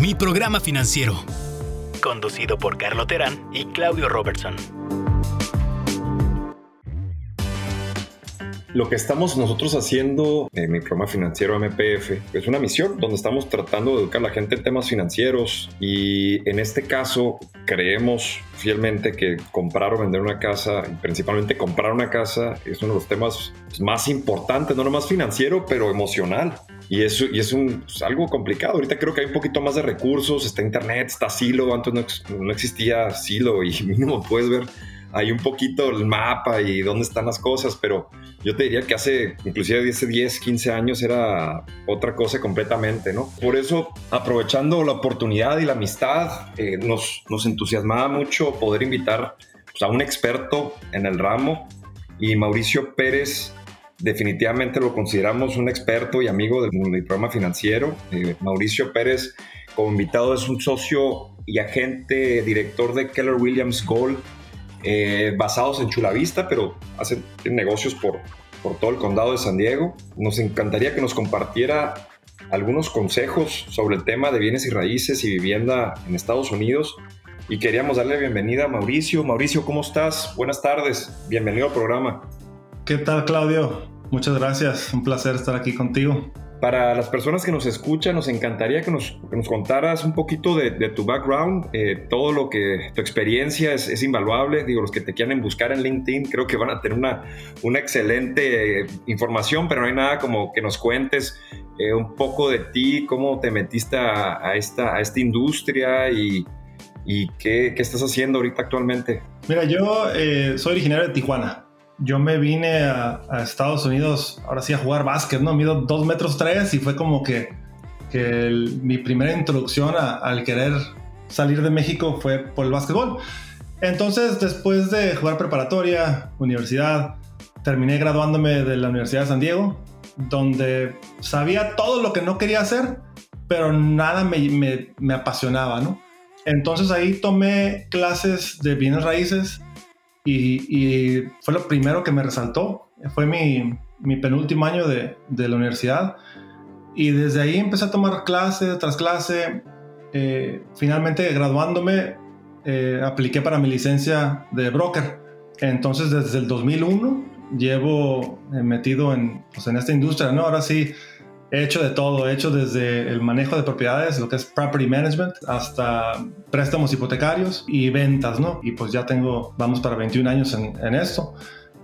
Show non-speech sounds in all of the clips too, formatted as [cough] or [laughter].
Mi programa financiero. Conducido por Carlo Terán y Claudio Robertson. Lo que estamos nosotros haciendo en mi programa financiero MPF es una misión donde estamos tratando de educar a la gente en temas financieros y en este caso creemos fielmente que comprar o vender una casa, principalmente comprar una casa, es uno de los temas más importantes, no nomás financiero, pero emocional. Y, eso, y es, un, algo complicado. Ahorita creo que hay un poquito más de recursos, está Internet, está Silo, antes no, no existía Silo y [laughs] mínimo puedes ver hay un poquito el mapa y dónde están las cosas, pero yo te diría que hace inclusive 10, 10 15 años era otra cosa completamente, ¿no? Por eso, aprovechando la oportunidad y la amistad, eh, nos, nos entusiasmaba mucho poder invitar pues, a un experto en el ramo y Mauricio Pérez definitivamente lo consideramos un experto y amigo del, programa financiero. Eh, Mauricio Pérez como invitado es un socio y agente director de Keller Williams Gold eh, basados en Chulavista, pero hacen negocios por, por todo el condado de San Diego. Nos encantaría que nos compartiera algunos consejos sobre el tema de bienes y raíces y vivienda en Estados Unidos. Y queríamos darle bienvenida a Mauricio. Mauricio, ¿cómo estás? Buenas tardes. Bienvenido al programa. ¿Qué tal, Claudio? Muchas gracias. Un placer estar aquí contigo. Para las personas que nos escuchan, nos encantaría que nos, nos contaras un poquito de, tu background, eh, todo lo que tu experiencia es, invaluable. Digo, los que te quieran buscar en LinkedIn, creo que van a tener una, una excelente eh, información, pero no hay nada como que nos cuentes eh, un poco de ti, cómo te metiste a, esta, a esta industria y, y qué, qué, estás haciendo ahorita actualmente. Mira, yo soy originario de Tijuana yo me vine a, Estados Unidos, ahora sí, a jugar básquet, ¿no? Mido dos metros tres y fue como que, mi primera introducción al querer salir de México fue por el básquetbol. Entonces, después de jugar preparatoria, universidad, terminé graduándome de la Universidad de San Diego, donde sabía todo lo que no quería hacer, pero nada me, me apasionaba, ¿no? Entonces ahí tomé clases de bienes raíces y, fue lo primero que me resaltó. Fue mi, mi penúltimo año de, de, la universidad y desde ahí empecé a tomar clase tras clase. Eh, finalmente, graduándome, eh, apliqué para mi licencia de broker. Entonces, desde el 2001 llevo eh, metido en, pues, en esta industria, ¿no? Ahora sí, He hecho de todo, he hecho desde el manejo de propiedades, lo que es property management, hasta préstamos hipotecarios y ventas, ¿no? Y pues ya tengo, vamos para 21 años en, en esto.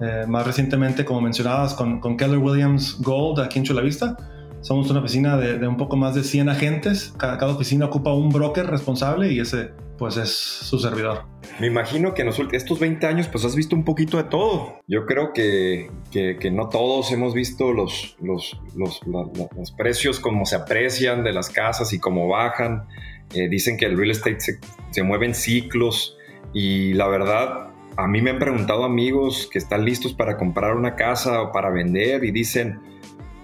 Eh, más recientemente, como mencionabas, con, Keller Williams Gold aquí en Chula Vista. Somos una oficina de, un poco más de 100 agentes. Cada oficina ocupa un broker responsable y ese pues es su servidor. Me imagino que en estos 20 años pues has visto un poquito de todo. Yo creo que, que, no todos hemos visto los, los, los, los, precios como se aprecian de las casas y cómo bajan. Eh, dicen que el real estate se, se mueve en ciclos y la verdad a mí me han preguntado amigos que están listos para comprar una casa o para vender y dicen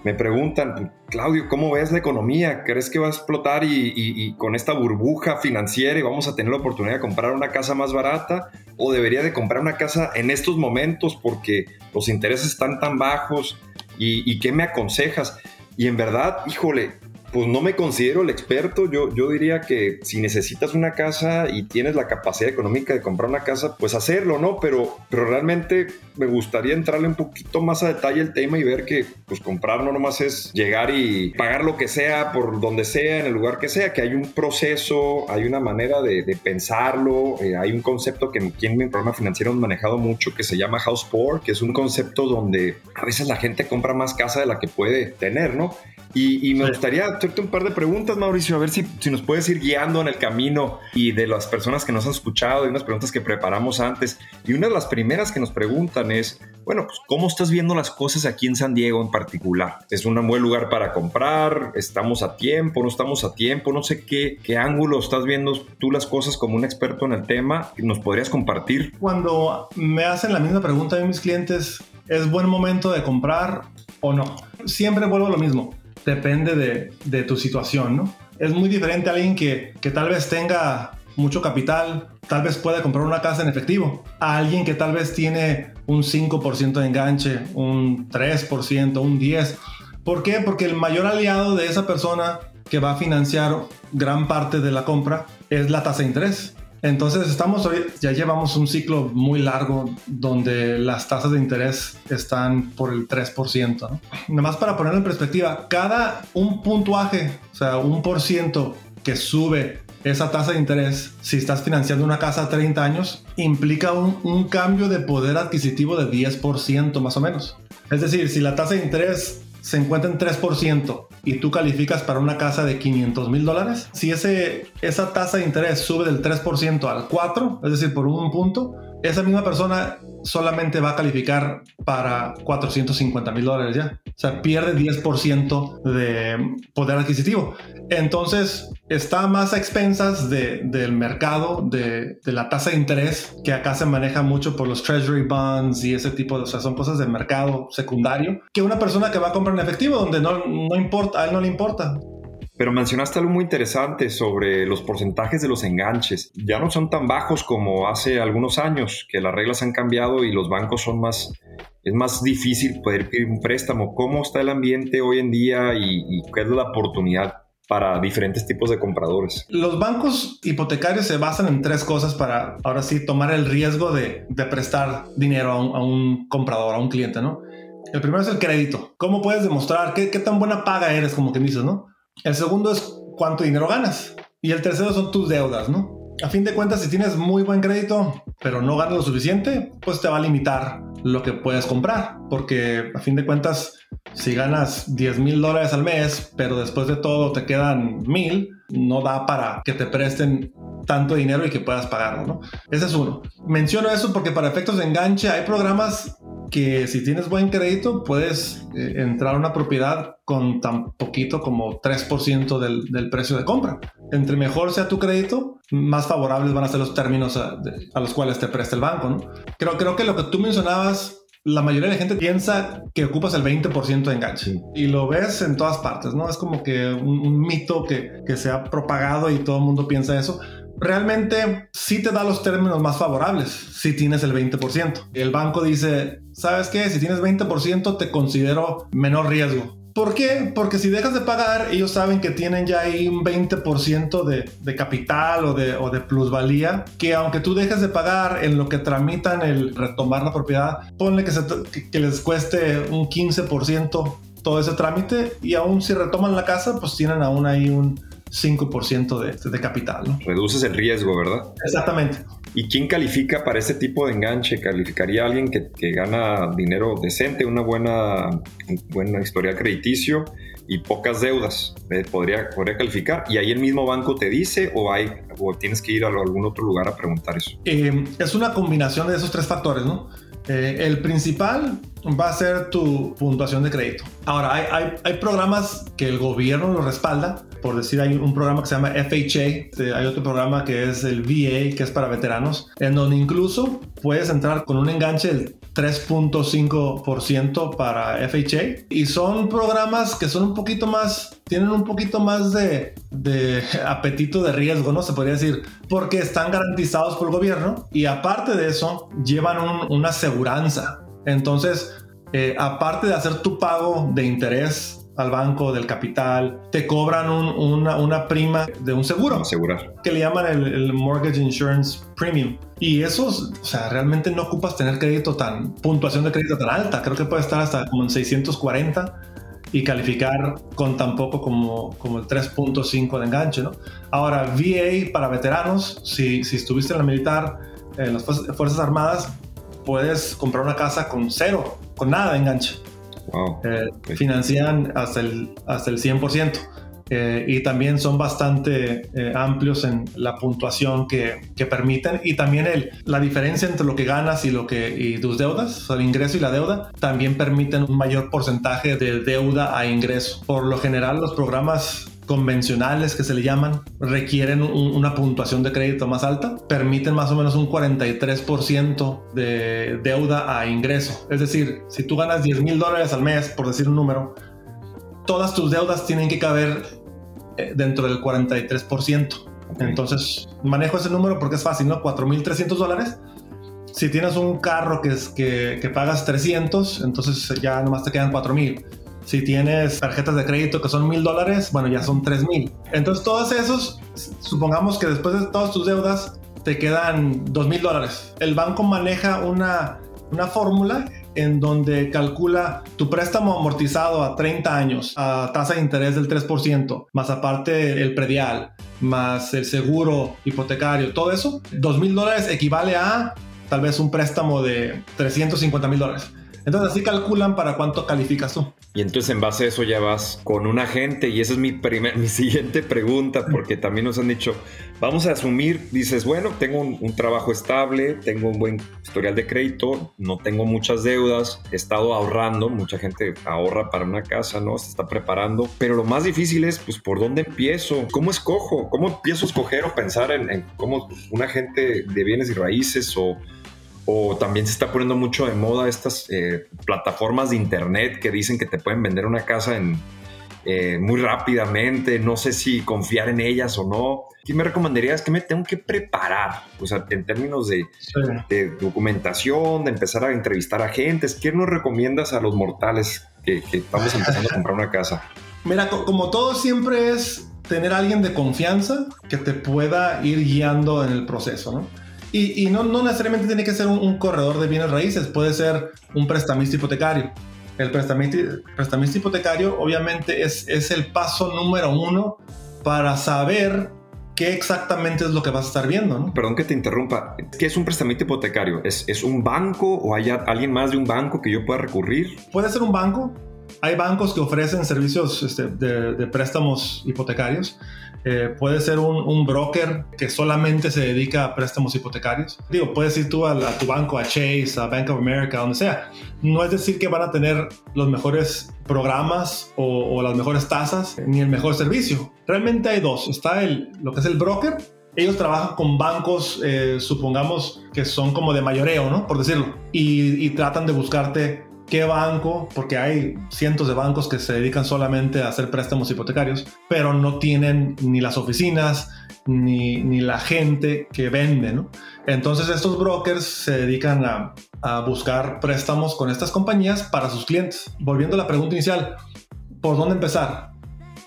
me preguntan, Claudio, ¿cómo ves la economía? ¿Crees que va a explotar y, con esta burbuja financiera y vamos a tener la oportunidad de comprar una casa más barata? ¿O debería de comprar una casa en estos momentos porque los intereses están tan bajos? ¿Y, y qué me aconsejas? Y en verdad, híjole, pues no me considero el experto. Yo, yo diría que si necesitas una casa y tienes la capacidad económica de comprar una casa, pues hacerlo, ¿no? Pero, pero realmente me gustaría entrarle un poquito más a detalle el tema y ver que pues comprar no nomás es llegar y pagar lo que sea por donde sea, en el lugar que sea, que hay un proceso, hay una manera de, pensarlo, eh, hay un concepto que aquí en mi programa financiero hemos manejado mucho que se llama house poor, que es un concepto donde a veces la gente compra más casa de la que puede tener, ¿no? Y, me gustaría hacerte un par de preguntas, Mauricio, a ver si, si, nos puedes ir guiando en el camino y de las personas que nos han escuchado y unas preguntas que preparamos antes. Y una de las primeras que nos preguntan es, bueno, pues ¿cómo estás viendo las cosas aquí en San Diego en particular? ¿Es un buen lugar para comprar? ¿Estamos a tiempo? ¿No estamos a tiempo? No sé qué, qué ángulo estás viendo tú las cosas como un experto en el tema. ¿Nos podrías compartir? Cuando me hacen la misma pregunta de mis clientes, ¿es buen momento de comprar o no? Siempre vuelvo a lo mismo depende de, de, tu situación, ¿no? Es muy diferente a alguien que, que tal vez tenga mucho capital, tal vez pueda comprar una casa en efectivo, a alguien que tal vez tiene un 5% de enganche, un 3%, un 10%. ¿Por qué? Porque el mayor aliado de esa persona que va a financiar gran parte de la compra es la tasa de interés. Entonces estamos hoy, ya llevamos un ciclo muy largo donde las tasas de interés están por el 3%. ¿no? Nada más para ponerlo en perspectiva, cada un puntuaje, o sea, un por ciento que sube esa tasa de interés, si estás financiando una casa a 30 años, implica un, un cambio de poder adquisitivo de 10% más o menos. Es decir, si la tasa de interés se encuentra en 3% y tú calificas para una casa de 500 mil dólares, si ese, esa tasa de interés sube del 3% al 4%, es decir, por un punto, esa misma persona solamente va a calificar para 450 mil dólares ya. O sea, pierde 10% de poder adquisitivo. Entonces, está más a expensas del mercado, de, la tasa de interés, que acá se maneja mucho por los treasury bonds y ese tipo de, o son cosas de mercado secundario, que una persona que va a comprar en efectivo, donde no, no importa, a él no le importa. Pero mencionaste algo muy interesante sobre los porcentajes de los enganches. Ya no son tan bajos como hace algunos años, que las reglas han cambiado y los bancos son más... Es más difícil poder pedir un préstamo. ¿Cómo está el ambiente hoy en día y, y qué es la oportunidad para diferentes tipos de compradores. Los bancos hipotecarios se basan en tres cosas para ahora sí tomar el riesgo de, prestar dinero a un, comprador, a un cliente, ¿no? El primero es el crédito. ¿Cómo puedes demostrar qué, qué tan buena paga eres, como que dices, ¿no? El segundo es cuánto dinero ganas. Y el tercero son tus deudas, ¿no? A fin de cuentas, si tienes muy buen crédito, pero no ganas lo suficiente, pues te va a limitar lo que puedes comprar. Porque a fin de cuentas, si ganas 10 mil dólares al mes, pero después de todo te quedan mil, no da para que te presten tanto dinero y que puedas pagarlo, ¿no? Ese es uno. Menciono eso porque para efectos de enganche hay programas que si tienes buen crédito puedes eh, entrar a una propiedad con tan poquito como 3% del, del, precio de compra. Entre mejor sea tu crédito, más favorables van a ser los términos a, de, a los cuales te presta el banco. ¿no? Creo, creo que lo que tú mencionabas la mayoría de la gente piensa que ocupas el 20% de enganche sí. y lo ves en todas partes, ¿no? Es como que un, un mito que, que, se ha propagado y todo el mundo piensa eso. Realmente sí te da los términos más favorables si tienes el 20%. El banco dice, ¿sabes qué? Si tienes 20% te considero menor riesgo. ¿Por qué? Porque si dejas de pagar, ellos saben que tienen ya ahí un 20% de, de capital o de, o de, plusvalía, que aunque tú dejes de pagar en lo que tramitan el retomar la propiedad, ponle que, se, que, que les cueste un 15% todo ese trámite y aún si retoman la casa, pues tienen aún ahí un 5% de, de, capital. ¿no? Reduces el riesgo, ¿verdad? Exactamente. ¿Y quién califica para este tipo de enganche? ¿Calificaría a alguien que, que gana dinero decente, una buena, buena historia crediticio y pocas deudas? Eh, ¿Podría, ¿Podría calificar? ¿Y ahí el mismo banco te dice o, hay, o tienes que ir a algún otro lugar a preguntar eso? Eh, es una combinación de esos tres factores, ¿no? Eh, el principal va a ser tu puntuación de crédito. Ahora, hay, hay, programas que el gobierno lo respalda. Por decir, hay un programa que se llama FHA, hay otro programa que es el VA, que es para veteranos, en donde incluso puedes entrar con un enganche 3.5% para FHA. Y son programas que son un poquito más, tienen un poquito más de, [laughs] apetito de riesgo, ¿no? Se podría decir, porque están garantizados por el gobierno y aparte de eso, llevan un, una aseguranza entonces, eh, aparte de hacer tu pago de interés al banco del capital, te cobran un, una, una, prima de un seguro. Asegurar. Que le llaman el, el, Mortgage Insurance Premium. Y eso, o sea, realmente no ocupas tener crédito tan, puntuación de crédito tan alta. Creo que puede estar hasta como en 640 y calificar con tan poco como, como el 3.5 de enganche, ¿no? Ahora, VA para veteranos, si, si estuviste en la militar, en las Fuerzas Armadas, puedes comprar una casa con cero, con nada de enganche. Wow. Eh, financian hasta el, hasta el 100%. Eh, y también son bastante eh, amplios en la puntuación que, que permiten y también el, la diferencia entre lo que ganas y lo que y tus deudas, o sea, el ingreso y la deuda, también permiten un mayor porcentaje de deuda a ingreso. Por lo general, los programas convencionales que se le llaman requieren un, una puntuación de crédito más alta, permiten más o menos un 43% de deuda a ingreso. Es decir, si tú ganas 10 mil dólares al mes, por decir un número, todas tus deudas tienen que caber eh, dentro del 43%. Okay. Entonces, manejo ese número porque es fácil, ¿no? 4.300 dólares. Si tienes un carro que, es, que, que pagas 300, entonces ya nomás te quedan 4.000 Si tienes tarjetas de crédito que son mil dólares, bueno, ya son tres mil. Entonces, todos esos, supongamos que después de todas tus deudas, te quedan dos mil dólares. El banco maneja una, una fórmula en donde calcula tu préstamo amortizado a 30 años a tasa de interés del 3%, más aparte el predial, más el seguro hipotecario, todo eso, 2 mil dólares equivale a tal vez un préstamo de 350 mil dólares. Entonces así calculan para cuánto calificas tú. Y entonces en base a eso ya vas con un agente y esa es mi, primer, [laughs] mi siguiente pregunta porque también nos han dicho, vamos a asumir, dices, bueno, tengo un, trabajo estable, tengo un buen historial de crédito, no tengo muchas deudas, he estado ahorrando, mucha gente ahorra para una casa, ¿no? Se está preparando, pero lo más difícil es, pues, ¿por dónde empiezo? ¿Cómo escojo? ¿Cómo empiezo a escoger o pensar en, en cómo un agente de bienes y raíces o o también se está poniendo mucho de moda estas eh, plataformas de internet que dicen que te pueden vender una casa en, eh, muy rápidamente. No sé si confiar en ellas o no. ¿Qué me recomendarías? que me tengo que preparar? O sea, en términos de, de documentación, de empezar a entrevistar a agentes. ¿Qué nos recomiendas a los mortales que, que estamos empezando a comprar una casa? [laughs] Mira, como todo siempre es tener a alguien de confianza que te pueda ir guiando en el proceso, ¿no? Y, no, no, necesariamente tiene que ser un, corredor de bienes raíces, puede ser un prestamista hipotecario. El prestamista, prestamista hipotecario obviamente es, es el paso número uno para saber qué exactamente es lo que vas a estar viendo. ¿no? Perdón que te interrumpa. ¿Qué es un prestamista hipotecario? ¿Es, ¿Es un banco o hay alguien más de un banco que yo pueda recurrir? Puede ser un banco. Hay bancos que ofrecen servicios este, de, de préstamos hipotecarios. Eh, puede ser un, broker que solamente se dedica a préstamos hipotecarios. Digo, puedes ir tú a, tu banco, a Chase, a Bank of America, donde sea. No es decir que van a tener los mejores programas o, las mejores tasas ni el mejor servicio. Realmente hay dos. Está el, lo que es el broker. Ellos trabajan con bancos, eh, supongamos que son como de mayoreo, ¿no? Por decirlo. y tratan de buscarte qué banco, porque hay cientos de bancos que se dedican solamente a hacer préstamos hipotecarios, pero no tienen ni las oficinas ni, ni la gente que vende, ¿no? Entonces estos brokers se dedican a, a buscar préstamos con estas compañías para sus clientes. Volviendo a la pregunta inicial, ¿por dónde empezar?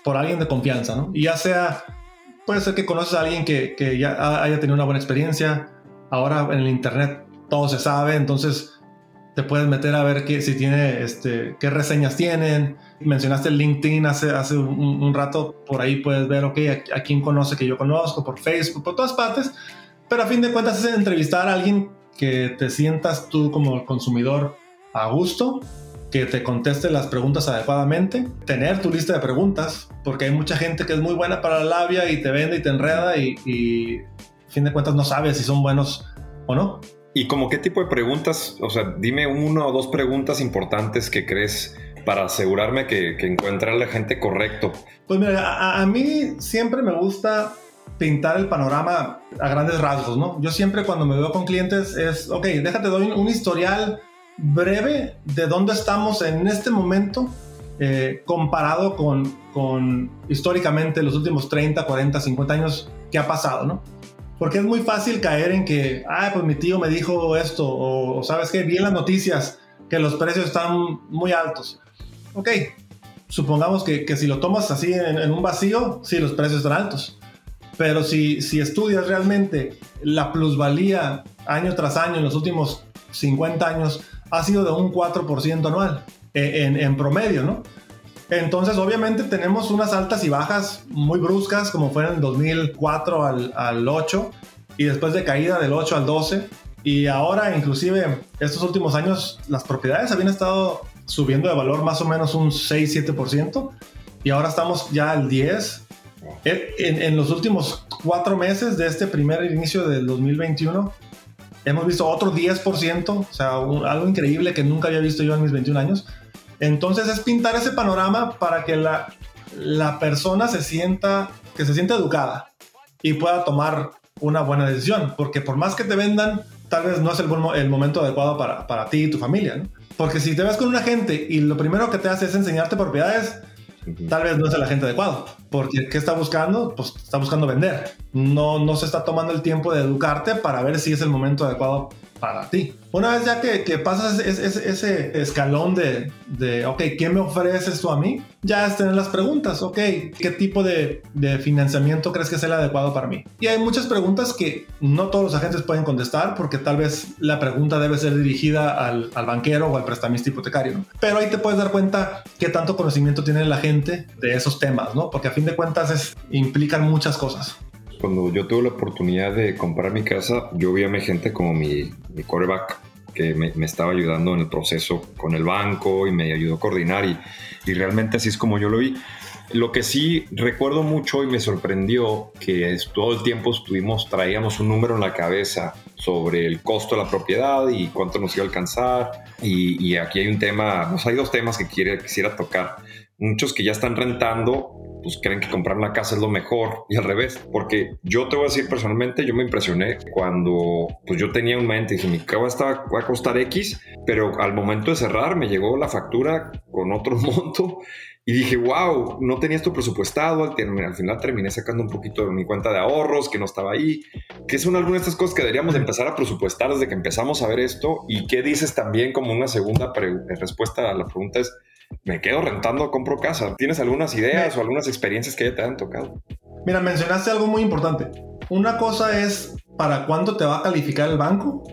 Por alguien de confianza, ¿no? Y ya sea, puede ser que conoces a alguien que, que ya haya tenido una buena experiencia, ahora en el Internet todo se sabe, entonces te puedes meter a ver qué, si tiene, este, qué reseñas tienen. Mencionaste LinkedIn hace, hace un, rato, por ahí puedes ver, ok, a, quién conoce que yo conozco, por Facebook, por todas partes. Pero a fin de cuentas es entrevistar a alguien que te sientas tú como consumidor a gusto, que te conteste las preguntas adecuadamente, tener tu lista de preguntas, porque hay mucha gente que es muy buena para la labia y te vende y te enreda y, y a fin de cuentas no sabes si son buenos o no. ¿Y como qué tipo de preguntas? O sea, dime una o dos preguntas importantes que crees para asegurarme que, que encuentre la gente correcto. Pues mira, a, mí siempre me gusta pintar el panorama a grandes rasgos, ¿no? Yo siempre cuando me veo con clientes es, ok, déjate doy un, historial breve de dónde estamos en este momento eh, comparado con, con históricamente los últimos 30, 40, 50 años que ha pasado, ¿no? Porque es muy fácil caer en que, ah, pues mi tío me dijo esto, o, sabes qué, vi en las noticias que los precios están muy altos. Ok, supongamos que, que si lo tomas así en, un vacío, sí, los precios están altos. Pero si, si estudias realmente la plusvalía año tras año en los últimos 50 años, ha sido de un 4% anual, e, en, en promedio, ¿no? Entonces, obviamente tenemos unas altas y bajas muy bruscas, como fue en el 2004 al, al 8, y después de caída del 8 al 12. Y ahora, inclusive, estos últimos años, las propiedades habían estado subiendo de valor más o menos un 6-7%, y ahora estamos ya al 10%. En, en, los últimos cuatro meses de este primer inicio del 2021, hemos visto otro 10%, o sea, algo increíble que nunca había visto yo en mis 21 años. Entonces es pintar ese panorama para que la, la persona se sienta, que se sienta educada y pueda tomar una buena decisión, porque por más que te vendan, tal vez no es el, el momento adecuado para, para ti y tu familia, ¿no? Porque si te ves con un agente y lo primero que te hace es enseñarte propiedades, tal vez no es el agente adecuado. Porque ¿qué está buscando? Pues está buscando vender. No, no se está tomando el tiempo de educarte para ver si es el momento adecuado para ti. Una vez ya que, que pasas ese, ese, escalón de, de, ok, ¿qué me ofreces esto a mí? Ya es tener las preguntas, ok, ¿qué tipo de, de, financiamiento crees que es el adecuado para mí? Y hay muchas preguntas que no todos los agentes pueden contestar porque tal vez la pregunta debe ser dirigida al, al banquero o al prestamista hipotecario, ¿no? Pero ahí te puedes dar cuenta qué tanto conocimiento tiene la gente de esos temas, ¿no? Porque a fin de cuentas es, implican muchas cosas cuando yo tuve la oportunidad de comprar mi casa, yo vi a mi gente como mi, mi coreback que me, me, estaba ayudando en el proceso con el banco y me ayudó a coordinar y, y, realmente así es como yo lo vi. Lo que sí recuerdo mucho y me sorprendió que todo el tiempo estuvimos, traíamos un número en la cabeza sobre el costo de la propiedad y cuánto nos iba a alcanzar. Y, y aquí hay un tema, pues hay dos temas que quiere, quisiera tocar. Muchos que ya están rentando pues creen que comprar una casa es lo mejor y al revés, porque yo te voy a decir personalmente, yo me impresioné cuando pues yo tenía un mente dije, mi casa va a costar X, pero al momento de cerrar me llegó la factura con otro [laughs] monto y dije, wow, no tenía esto presupuestado, al, al, final terminé sacando un poquito de mi cuenta de ahorros que no estaba ahí, que son algunas de estas cosas que deberíamos empezar a presupuestar desde que empezamos a ver esto y qué dices también como una segunda respuesta a la pregunta es, me quedo rentando compro casa. ¿Tienes algunas ideas o algunas experiencias que ya te han tocado? Mira, mencionaste algo muy importante. Una cosa es para cuánto te va a calificar el banco,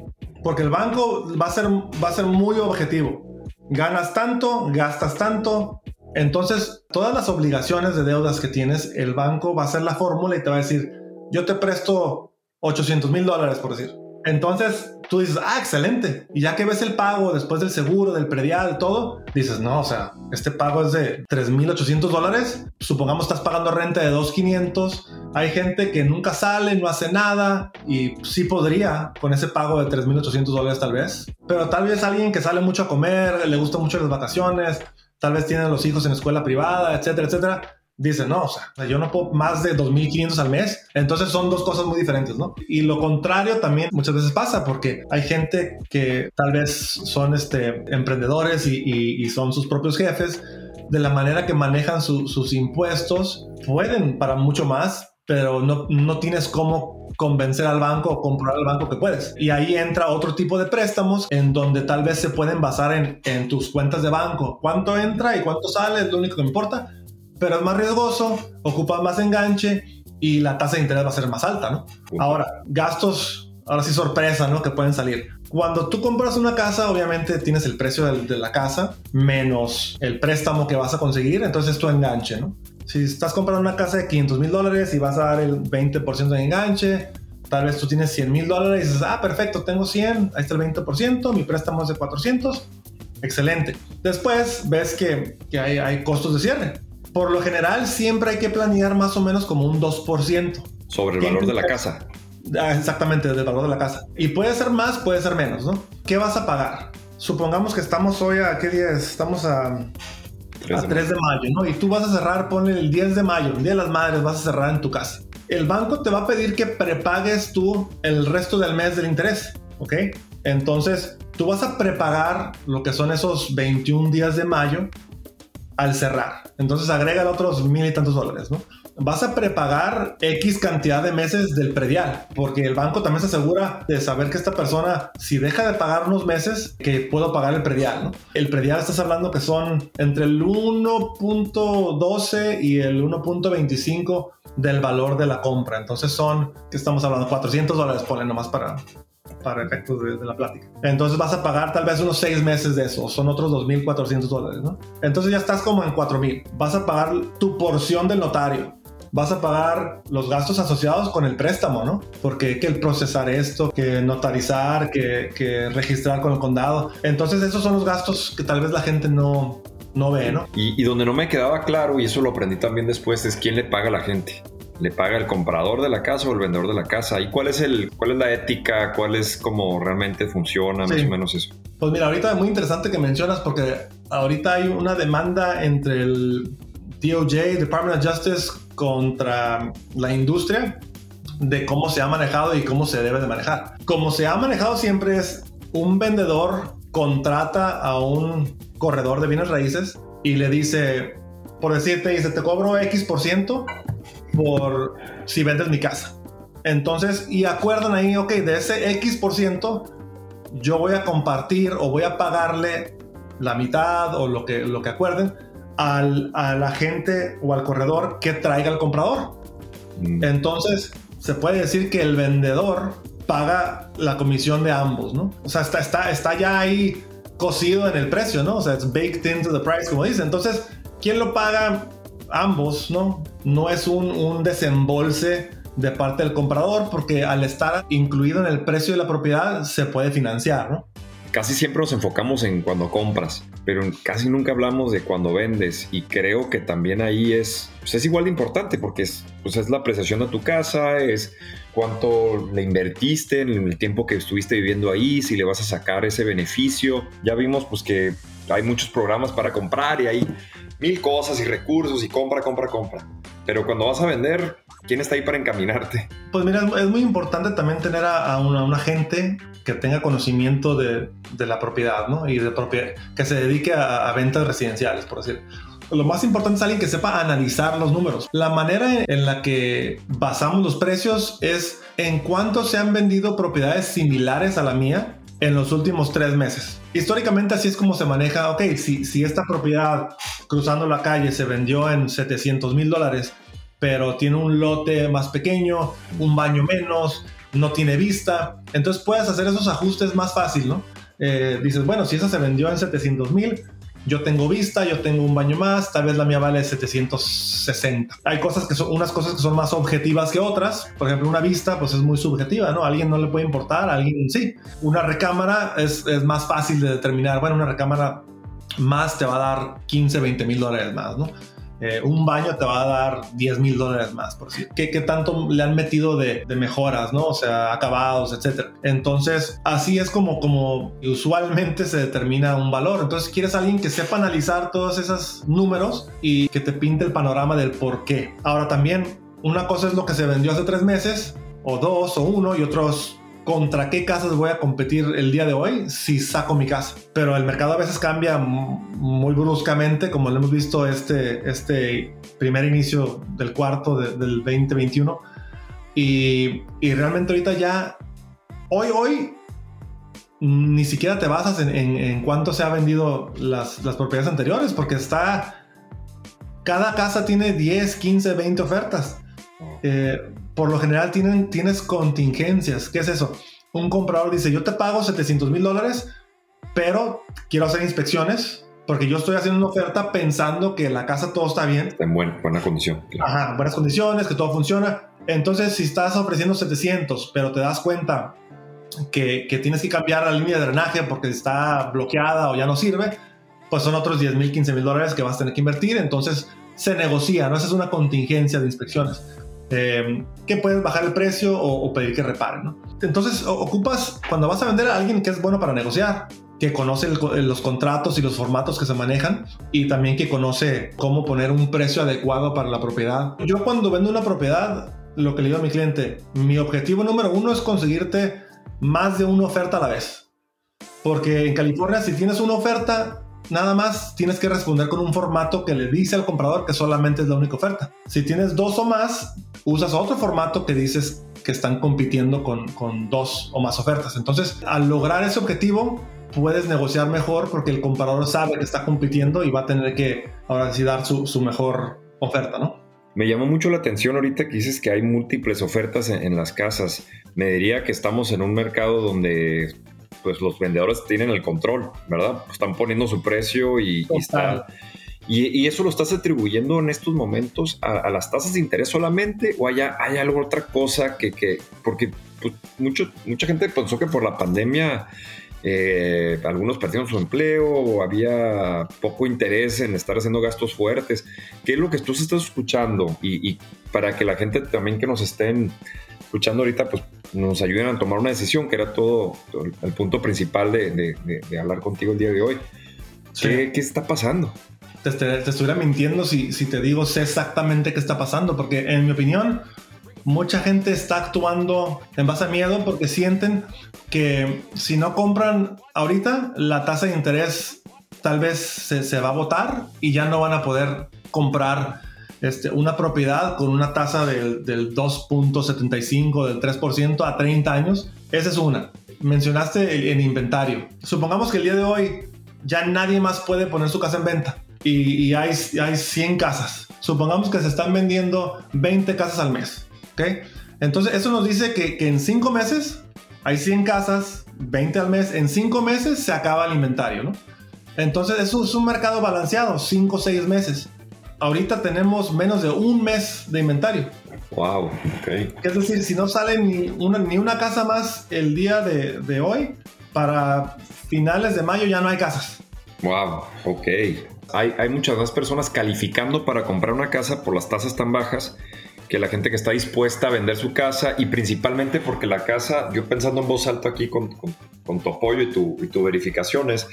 porque el banco va a ser, va a ser muy objetivo. Ganas tanto, gastas tanto. Entonces, todas las obligaciones de deudas que tienes, el banco va a hacer la fórmula y te va a decir, yo te presto 800 mil dólares, por decir entonces tú dices, ah, excelente. Y ya que ves el pago después del seguro, del predial, todo, dices, no, o sea, este pago es de 3.800 dólares. Supongamos estás pagando renta de 2.500. Hay gente que nunca sale, no hace nada y sí podría con ese pago de 3.800 dólares tal vez. Pero tal vez alguien que sale mucho a comer, le gusta mucho las vacaciones, tal vez tiene los hijos en escuela privada, etcétera, etcétera dice, no, o sea, yo no puedo más de 2.500 al mes. Entonces son dos cosas muy diferentes, ¿no? Y lo contrario también muchas veces pasa porque hay gente que tal vez son este, emprendedores y, y, son sus propios jefes. De la manera que manejan sus impuestos, pueden para mucho más, pero no, no tienes cómo convencer al banco o comprar al banco que puedes. Y ahí entra otro tipo de préstamos en donde tal vez se pueden basar en, en tus cuentas de banco. ¿Cuánto entra y cuánto sale? Es lo único que me importa pero es más riesgoso, ocupa más enganche y la tasa de interés va a ser más alta, ¿no? Ahora, gastos, ahora sí sorpresa, ¿no? Que pueden salir. Cuando tú compras una casa, obviamente tienes el precio de, la casa menos el préstamo que vas a conseguir, entonces tu enganche, ¿no? Si estás comprando una casa de 500 mil dólares y vas a dar el 20% de enganche, tal vez tú tienes 100 mil dólares y dices, ah, perfecto, tengo 100, ahí está el 20%, mi préstamo es de 400, excelente. Después ves que, que hay, hay costos de cierre por lo general siempre hay que planear más o menos como un 2%. Sobre el valor de la casa. Ah, exactamente, del valor de la casa. Y puede ser más, puede ser menos, ¿no? ¿Qué vas a pagar? Supongamos que estamos hoy a qué día es? Estamos a, 3 de, 3 de mayo, ¿no? Y tú vas a cerrar, ponle el 10 de mayo, el Día de las Madres, vas a cerrar en tu casa. El banco te va a pedir que prepagues tú el resto del mes del interés, ¿ok? Entonces, tú vas a prepagar lo que son esos 21 días de mayo al cerrar. Entonces agrega otros mil y tantos dólares, ¿no? Vas a prepagar X cantidad de meses del predial, porque el banco también se asegura de saber que esta persona, si deja de pagar unos meses, que puedo pagar el predial, ¿no? El predial estás hablando que son entre el 1.12 y el 1.25 del valor de la compra. Entonces son, que estamos hablando? 400 dólares, ponle nomás para, para efectos de, la plática. Entonces vas a pagar tal vez unos seis meses de eso, son otros 2.400 dólares, ¿no? Entonces ya estás como en 4.000. Vas a pagar tu porción del notario. Vas a pagar los gastos asociados con el préstamo, ¿no? Porque que procesar esto, que notarizar, que, que registrar con el condado. Entonces esos son los gastos que tal vez la gente no, no ve, ¿no? Y, y, donde no me quedaba claro, y eso lo aprendí también después, es quién le paga a la gente le paga el comprador de la casa o el vendedor de la casa? ¿Y cuál es, el, cuál es la ética? ¿Cuál es cómo realmente funciona más o menos eso? Pues mira, ahorita es muy interesante que mencionas porque ahorita hay una demanda entre el DOJ, Department of Justice, contra la industria de cómo se ha manejado y cómo se debe de manejar. Como se ha manejado siempre es un vendedor contrata a un corredor de bienes raíces y le dice, por decirte, dice, te cobro X por ciento por si vendes mi casa. Entonces, y acuerdan ahí, ok, de ese X por ciento, yo voy a compartir o voy a pagarle la mitad o lo que, lo que acuerden al, a la gente o al corredor que traiga al comprador. Mm. Entonces, se puede decir que el vendedor paga la comisión de ambos, ¿no? O sea, está, está, está ya ahí cocido en el precio, ¿no? O sea, es baked into the price, como dice. Entonces, ¿quién lo paga? Ambos, ¿no? No es un, un desembolse de parte del comprador porque al estar incluido en el precio de la propiedad se puede financiar, ¿no? casi siempre nos enfocamos en cuando compras, pero casi nunca hablamos de cuando vendes y creo que también ahí es, pues es igual de importante porque es, pues es la apreciación de tu casa, es cuánto le invertiste en el tiempo que estuviste viviendo ahí, si le vas a sacar ese beneficio. Ya vimos pues que hay muchos programas para comprar y hay mil cosas y recursos y compra, compra, compra. Pero cuando vas a vender, ¿quién está ahí para encaminarte? Pues mira, es muy importante también tener a, una, un agente que tenga conocimiento de, de, la propiedad, ¿no? Y de propiedad, que se dedique a, ventas residenciales, por decir. Lo más importante es alguien que sepa analizar los números. La manera en la que basamos los precios es en cuánto se han vendido propiedades similares a la mía en los últimos tres meses. Históricamente así es como se maneja, ok, si, si esta propiedad cruzando la calle se vendió en 700 mil dólares, pero tiene un lote más pequeño, un baño menos, no tiene vista. Entonces puedes hacer esos ajustes más fácil, ¿no? Eh, dices, bueno, si esa se vendió en 700 mil, yo tengo vista, yo tengo un baño más, tal vez la mía vale 760. Hay cosas que son, unas cosas que son más objetivas que otras. Por ejemplo, una vista, pues es muy subjetiva, ¿no? A alguien no le puede importar, a alguien sí. Una recámara es, es más fácil de determinar. Bueno, una recámara más te va a dar 15, 20 mil dólares más, ¿no? Eh, un baño te va a dar 10 mil dólares más, por decir. ¿Qué, ¿Qué, tanto le han metido de, de, mejoras, no? O sea, acabados, etcétera. Entonces, así es como, como usualmente se determina un valor. Entonces, quieres alguien que sepa analizar todos esos números y que te pinte el panorama del por qué. Ahora, también, una cosa es lo que se vendió hace tres meses, o dos, o uno, y otros contra qué casas voy a competir el día de hoy si saco mi casa. Pero el mercado a veces cambia muy bruscamente, como lo hemos visto este, este primer inicio del cuarto del 2021. Y, y, realmente ahorita ya, hoy, hoy, ni siquiera te basas en, en, cuánto se ha vendido las, las propiedades anteriores, porque está... Cada casa tiene 10, 15, 20 ofertas. Eh, por lo general tienen, tienes contingencias. ¿Qué es eso? Un comprador dice, yo te pago 700 mil dólares, pero quiero hacer inspecciones porque yo estoy haciendo una oferta pensando que la casa todo está bien. Está en buena condición. Ajá, buenas condiciones, que todo funciona. Entonces, si estás ofreciendo 700, pero te das cuenta que, que tienes que cambiar la línea de drenaje porque está bloqueada o ya no sirve, pues son otros 10 mil, 15 mil dólares que vas a tener que invertir. Entonces, se negocia, ¿no? Esa es una contingencia de inspecciones. Eh, que puedes bajar el precio o, pedir que reparen. ¿no? Entonces ocupas, cuando vas a vender a alguien que es bueno para negociar, que conoce los contratos y los formatos que se manejan y también que conoce cómo poner un precio adecuado para la propiedad. Yo cuando vendo una propiedad, lo que le digo a mi cliente, mi objetivo número uno es conseguirte más de una oferta a la vez. Porque en California si tienes una oferta, nada más tienes que responder con un formato que le dice al comprador que solamente es la única oferta. Si tienes dos o más, usas otro formato que dices que están compitiendo con, con dos o más ofertas. Entonces, al lograr ese objetivo, puedes negociar mejor porque el comprador sabe que está compitiendo y va a tener que ahora sí dar su, su mejor oferta, ¿no? Me llamó mucho la atención ahorita que dices que hay múltiples ofertas en, en, las casas. Me diría que estamos en un mercado donde pues los vendedores tienen el control, ¿verdad? Están poniendo su precio y, y, eso lo estás atribuyendo en estos momentos a, las tasas de interés solamente o hay, hay algo otra cosa que, que porque pues, mucho, mucha gente pensó que por la pandemia eh, algunos perdieron su empleo o había poco interés en estar haciendo gastos fuertes. ¿Qué es lo que tú estás escuchando? Y, y para que la gente también que nos estén escuchando ahorita, pues nos ayuden a tomar una decisión, que era todo, el punto principal de, hablar contigo el día de hoy. ¿Qué, está pasando? Te, estuviera mintiendo si, si te digo sé exactamente qué está pasando, porque en mi opinión, mucha gente está actuando en base a miedo porque sienten que si no compran ahorita, la tasa de interés tal vez se, se va a botar y ya no van a poder comprar este, una propiedad con una tasa del, del 2.75, del 3% a 30 años, esa es una. mencionaste el, inventario. Supongamos que el día de hoy ya nadie más puede poner su casa en venta y, hay, hay 100 casas. Supongamos que se están vendiendo 20 casas al mes. ¿ok? Entonces, eso nos dice que, que en 5 meses hay 100 casas, 20 al mes. En 5 meses se acaba el inventario, ¿no? Entonces, eso es un mercado balanceado, 5 o 6 meses. Ahorita tenemos menos de un mes de inventario. Wow, ok. Es decir, si no sale ni una, ni una casa más el día de, de hoy, para finales de mayo ya no hay casas. Wow, ok. Hay, hay, muchas más personas calificando para comprar una casa por las tasas tan bajas que la gente que está dispuesta a vender su casa y principalmente porque la casa, yo pensando en voz alta aquí con, con, tu apoyo y tu, y tu verificaciones,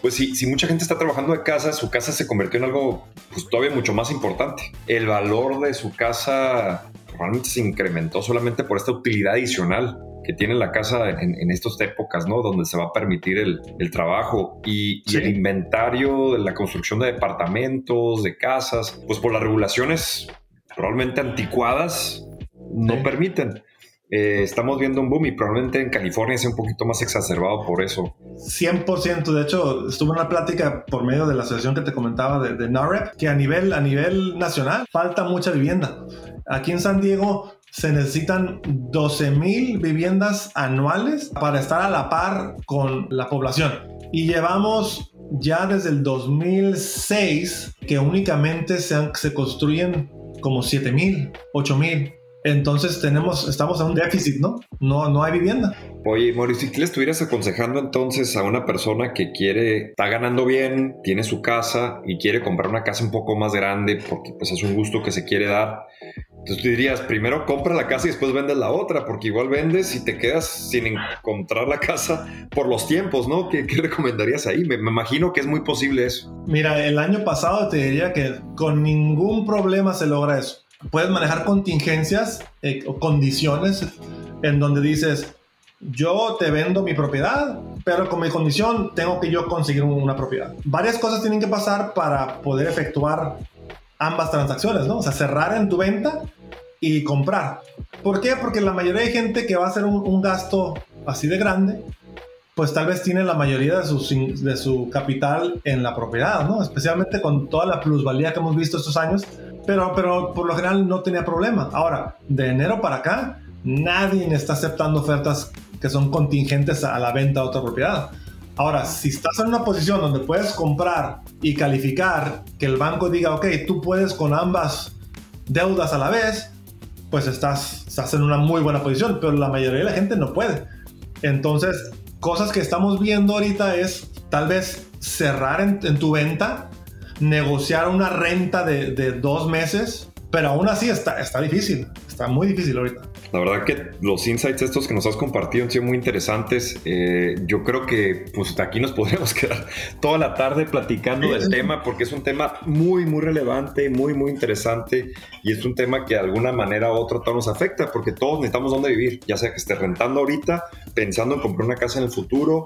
pues si, si, mucha gente está trabajando de casa, su casa se convirtió en algo pues, todavía mucho más importante. El valor de su casa probablemente se incrementó solamente por esta utilidad adicional que tiene la casa en, estas épocas, ¿no? Donde se va a permitir el, el trabajo y, el inventario de la construcción de departamentos, de casas, pues por las regulaciones probablemente anticuadas no permiten. Eh, estamos viendo un boom y probablemente en California sea un poquito más exacerbado por eso. 100%, de hecho, estuve en una plática por medio de la asociación que te comentaba de, de NAREP, que a nivel, a nivel nacional falta mucha vivienda. Aquí en San Diego se necesitan 12 mil viviendas anuales para estar a la par con la población. Y llevamos ya desde el 2006 que únicamente se, se construyen como 7 mil, 8 mil. Entonces tenemos, estamos a un déficit, ¿no? No, no hay vivienda. Oye, Mauricio, si le estuvieras aconsejando entonces a una persona que quiere, está ganando bien, tiene su casa y quiere comprar una casa un poco más grande porque pues es un gusto que se quiere dar, entonces tú dirías, primero compra la casa y después vendes la otra, porque igual vendes y te quedas sin encontrar la casa por los tiempos, ¿no? ¿Qué, recomendarías ahí? Me, imagino que es muy posible eso. Mira, el año pasado te diría que con ningún problema se logra eso. Puedes manejar contingencias eh, o condiciones en donde dices, yo te vendo mi propiedad, pero con mi condición tengo que yo conseguir una propiedad. Varias cosas tienen que pasar para poder efectuar ambas transacciones, ¿no? O sea, cerrar en tu venta y comprar. ¿Por qué? Porque la mayoría de gente que va a hacer un, gasto así de grande, pues tal vez tiene la mayoría de su, de su capital en la propiedad, ¿no? Especialmente con toda la plusvalía que hemos visto estos años, pero, pero por lo general no tenía problema. Ahora, de enero para acá, nadie está aceptando ofertas que son contingentes a la venta de otra propiedad. Ahora, si estás en una posición donde puedes comprar y calificar, que el banco diga, ok, tú puedes con ambas deudas a la vez, pues estás, estás en una muy buena posición, pero la mayoría de la gente no puede. Entonces, cosas que estamos viendo ahorita es tal vez cerrar en, tu venta, negociar una renta de, dos meses, pero aún así está, está difícil, está muy difícil ahorita. La verdad que los insights estos que nos has compartido han sido muy interesantes. Eh, yo creo que pues aquí nos [laughs] podríamos quedar toda la tarde platicando del tema porque es un tema muy, muy relevante, muy, muy interesante y es un tema que de alguna manera u otra todo nos afecta porque todos necesitamos dónde vivir, ya sea que estés rentando ahorita, pensando en comprar una casa en el futuro,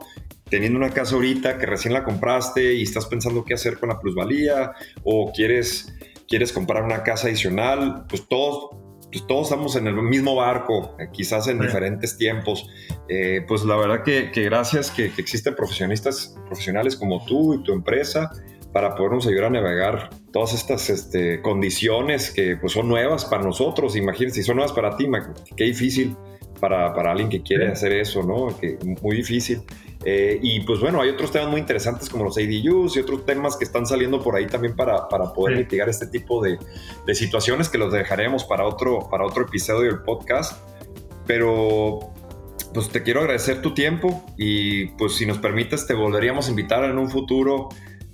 teniendo una casa ahorita que recién la compraste y estás pensando qué hacer con la plusvalía o quieres, quieres comprar una casa adicional, pues todos pues todos estamos en el mismo barco, eh, quizás en diferentes tiempos. Eh, pues la verdad que, gracias que, existen profesionistas, profesionales como tú y tu empresa para podernos ayudar a navegar todas estas este, condiciones que pues, son nuevas para nosotros. Imagínense, si son nuevas para ti, qué difícil para, para alguien que quiere hacer eso, ¿no? Que, muy difícil. Eh, y pues bueno, hay otros temas muy interesantes como los ADUs y otros temas que están saliendo por ahí también para, para poder mitigar este tipo de, de, situaciones que los dejaremos para otro, para otro episodio del podcast. Pero pues te quiero agradecer tu tiempo y pues si nos permites te volveríamos a invitar en un futuro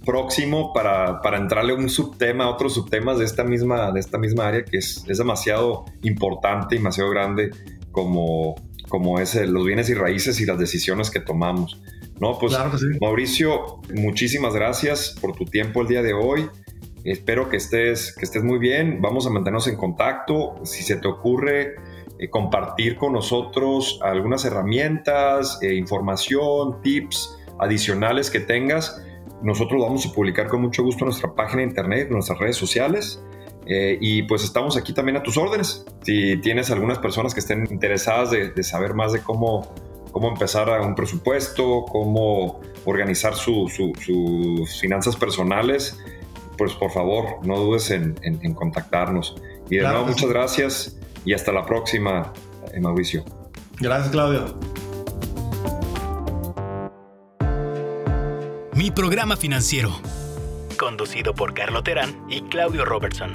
próximo para, para entrarle un subtema, otros subtemas de esta misma, de esta misma área que es, es demasiado importante y demasiado grande como como es los bienes y raíces y las decisiones que tomamos. No, pues Mauricio, muchísimas gracias por tu tiempo el día de hoy. Espero que estés, que estés muy bien. Vamos a mantenernos en contacto. Si se te ocurre eh, compartir con nosotros algunas herramientas, eh, información, tips adicionales que tengas, nosotros vamos a publicar con mucho gusto en nuestra página de internet, en nuestras redes sociales. Eh, y pues estamos aquí también a tus órdenes. Si tienes algunas personas que estén interesadas de, saber más de cómo, cómo empezar a un presupuesto, cómo organizar sus finanzas personales, pues por favor, no dudes en, contactarnos. Y de nuevo, muchas gracias y hasta la próxima, eh, Mauricio. Gracias, Claudio. Mi programa financiero, conducido por Carlo Terán y Claudio Robertson.